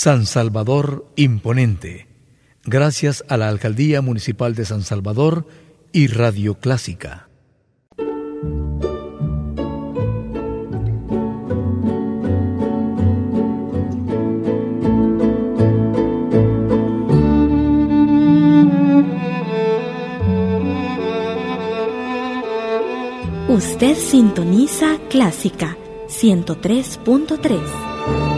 San Salvador Imponente. Gracias a la Alcaldía Municipal de San Salvador y Radio Clásica. Usted sintoniza Clásica 103.3.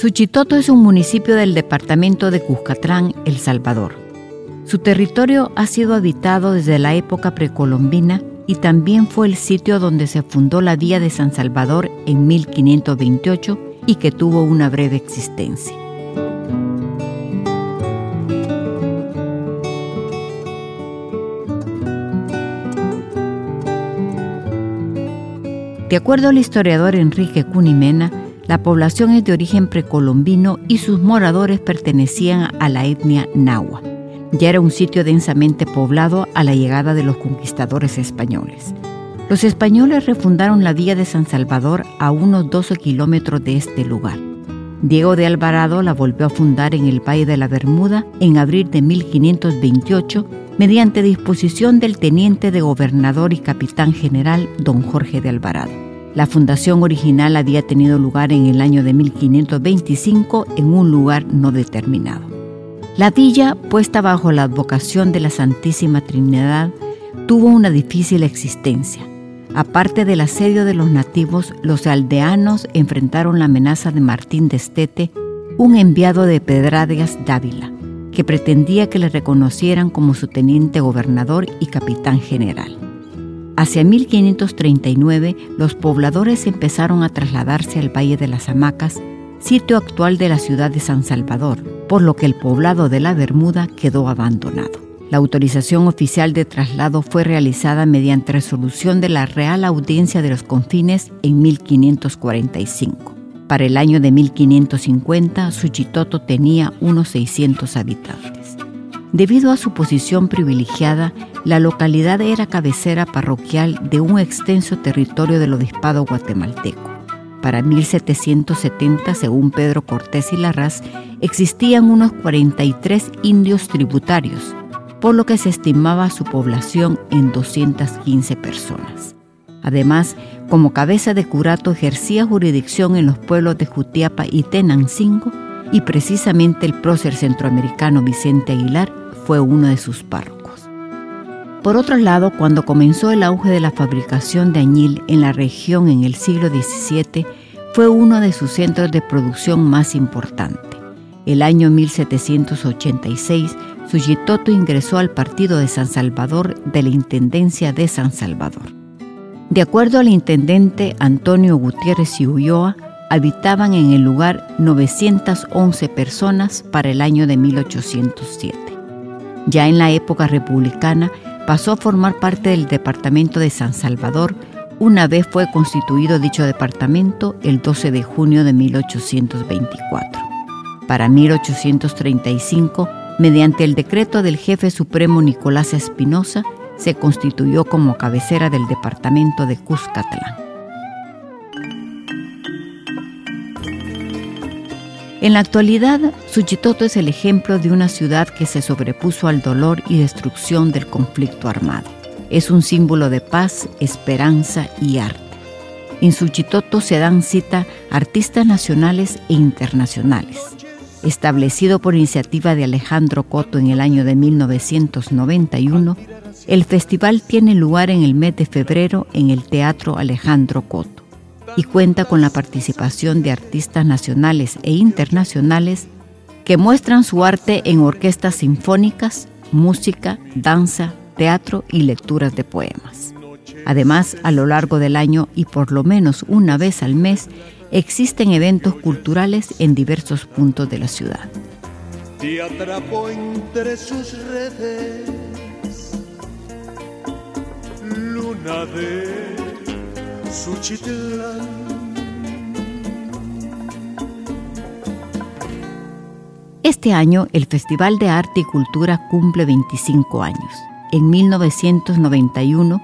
Suchitoto es un municipio del departamento de Cuscatlán, El Salvador. Su territorio ha sido habitado desde la época precolombina y también fue el sitio donde se fundó la Vía de San Salvador en 1528 y que tuvo una breve existencia. De acuerdo al historiador Enrique Cunimena, la población es de origen precolombino y sus moradores pertenecían a la etnia nahua. Ya era un sitio densamente poblado a la llegada de los conquistadores españoles. Los españoles refundaron la vía de San Salvador a unos 12 kilómetros de este lugar. Diego de Alvarado la volvió a fundar en el Valle de la Bermuda en abril de 1528 mediante disposición del teniente de gobernador y capitán general don Jorge de Alvarado. La fundación original había tenido lugar en el año de 1525 en un lugar no determinado. La villa, puesta bajo la advocación de la Santísima Trinidad, tuvo una difícil existencia. Aparte del asedio de los nativos, los aldeanos enfrentaron la amenaza de Martín de Estete, un enviado de Pedradias Dávila, que pretendía que le reconocieran como su teniente gobernador y capitán general. Hacia 1539, los pobladores empezaron a trasladarse al Valle de las Hamacas, sitio actual de la ciudad de San Salvador, por lo que el poblado de la Bermuda quedó abandonado. La autorización oficial de traslado fue realizada mediante resolución de la Real Audiencia de los Confines en 1545. Para el año de 1550, Suchitoto tenía unos 600 habitantes. Debido a su posición privilegiada, la localidad era cabecera parroquial de un extenso territorio del obispado guatemalteco. Para 1770, según Pedro Cortés y Larraz, existían unos 43 indios tributarios, por lo que se estimaba su población en 215 personas. Además, como cabeza de curato ejercía jurisdicción en los pueblos de Jutiapa y Tenancingo, y precisamente el prócer centroamericano Vicente Aguilar fue uno de sus párrocos. Por otro lado, cuando comenzó el auge de la fabricación de añil en la región en el siglo XVII, fue uno de sus centros de producción más importante. El año 1786, Suyitoto ingresó al partido de San Salvador de la Intendencia de San Salvador. De acuerdo al intendente Antonio Gutiérrez y Ulloa, habitaban en el lugar 911 personas para el año de 1807. Ya en la época republicana pasó a formar parte del departamento de San Salvador una vez fue constituido dicho departamento el 12 de junio de 1824. Para 1835, mediante el decreto del jefe supremo Nicolás Espinosa, se constituyó como cabecera del departamento de Cuscatlán. En la actualidad, Suchitoto es el ejemplo de una ciudad que se sobrepuso al dolor y destrucción del conflicto armado. Es un símbolo de paz, esperanza y arte. En Suchitoto se dan cita artistas nacionales e internacionales. Establecido por iniciativa de Alejandro Coto en el año de 1991, el festival tiene lugar en el mes de febrero en el Teatro Alejandro Coto y cuenta con la participación de artistas nacionales e internacionales que muestran su arte en orquestas sinfónicas, música, danza, teatro y lecturas de poemas. Además, a lo largo del año y por lo menos una vez al mes, existen eventos culturales en diversos puntos de la ciudad. entre sus redes, luna de Este año el Festival de Arte y Cultura cumple 25 años. En 1991,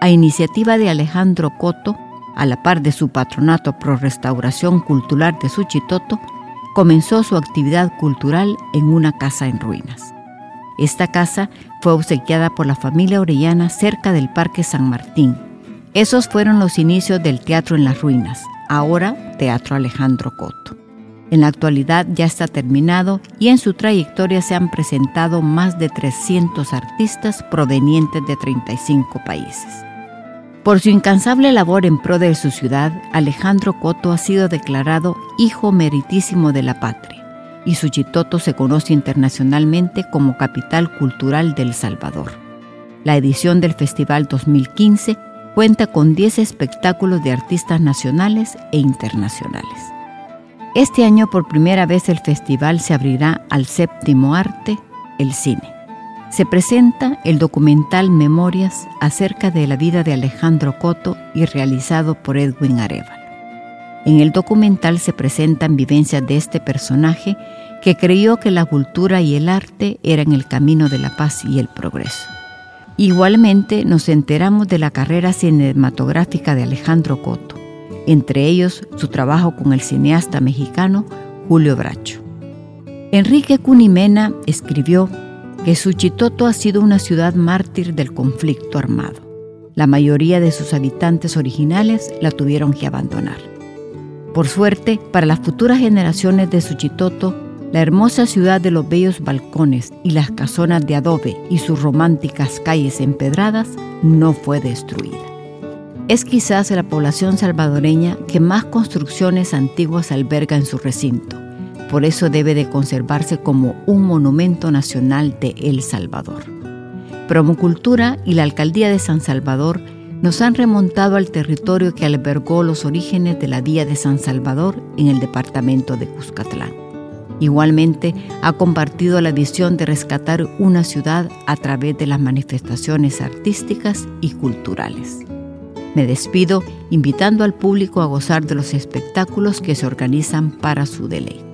a iniciativa de Alejandro Coto, a la par de su patronato pro restauración cultural de Suchitoto, comenzó su actividad cultural en una casa en ruinas. Esta casa fue obsequiada por la familia Orellana cerca del Parque San Martín. Esos fueron los inicios del Teatro en las Ruinas, ahora Teatro Alejandro Coto. En la actualidad ya está terminado y en su trayectoria se han presentado más de 300 artistas provenientes de 35 países. Por su incansable labor en pro de su ciudad, Alejandro Coto ha sido declarado Hijo Meritísimo de la Patria y Suchitoto se conoce internacionalmente como Capital Cultural del Salvador. La edición del Festival 2015 cuenta con 10 espectáculos de artistas nacionales e internacionales. Este año por primera vez el festival se abrirá al séptimo arte, el cine se presenta el documental Memorias acerca de la vida de Alejandro Coto y realizado por Edwin Arevalo. En el documental se presentan vivencias de este personaje que creyó que la cultura y el arte eran el camino de la paz y el progreso. Igualmente nos enteramos de la carrera cinematográfica de Alejandro Coto, entre ellos su trabajo con el cineasta mexicano Julio Bracho. Enrique Cunimena escribió que Suchitoto ha sido una ciudad mártir del conflicto armado. La mayoría de sus habitantes originales la tuvieron que abandonar. Por suerte, para las futuras generaciones de Suchitoto, la hermosa ciudad de los bellos balcones y las casonas de adobe y sus románticas calles empedradas no fue destruida. Es quizás la población salvadoreña que más construcciones antiguas alberga en su recinto por eso debe de conservarse como un monumento nacional de El Salvador. Promocultura y la Alcaldía de San Salvador nos han remontado al territorio que albergó los orígenes de la Vía de San Salvador en el departamento de Cuscatlán. Igualmente, ha compartido la visión de rescatar una ciudad a través de las manifestaciones artísticas y culturales. Me despido invitando al público a gozar de los espectáculos que se organizan para su deleite.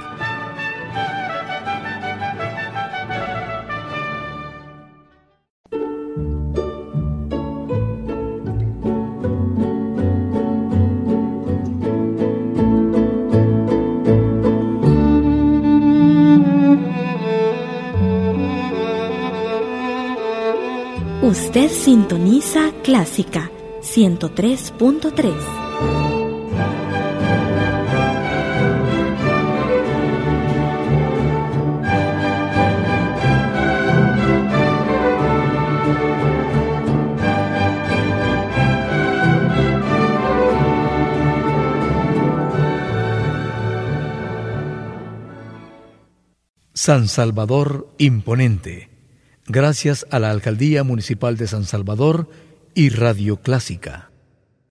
Usted sintoniza Clásica 103.3. San Salvador Imponente Gracias a la Alcaldía Municipal de San Salvador y Radio Clásica.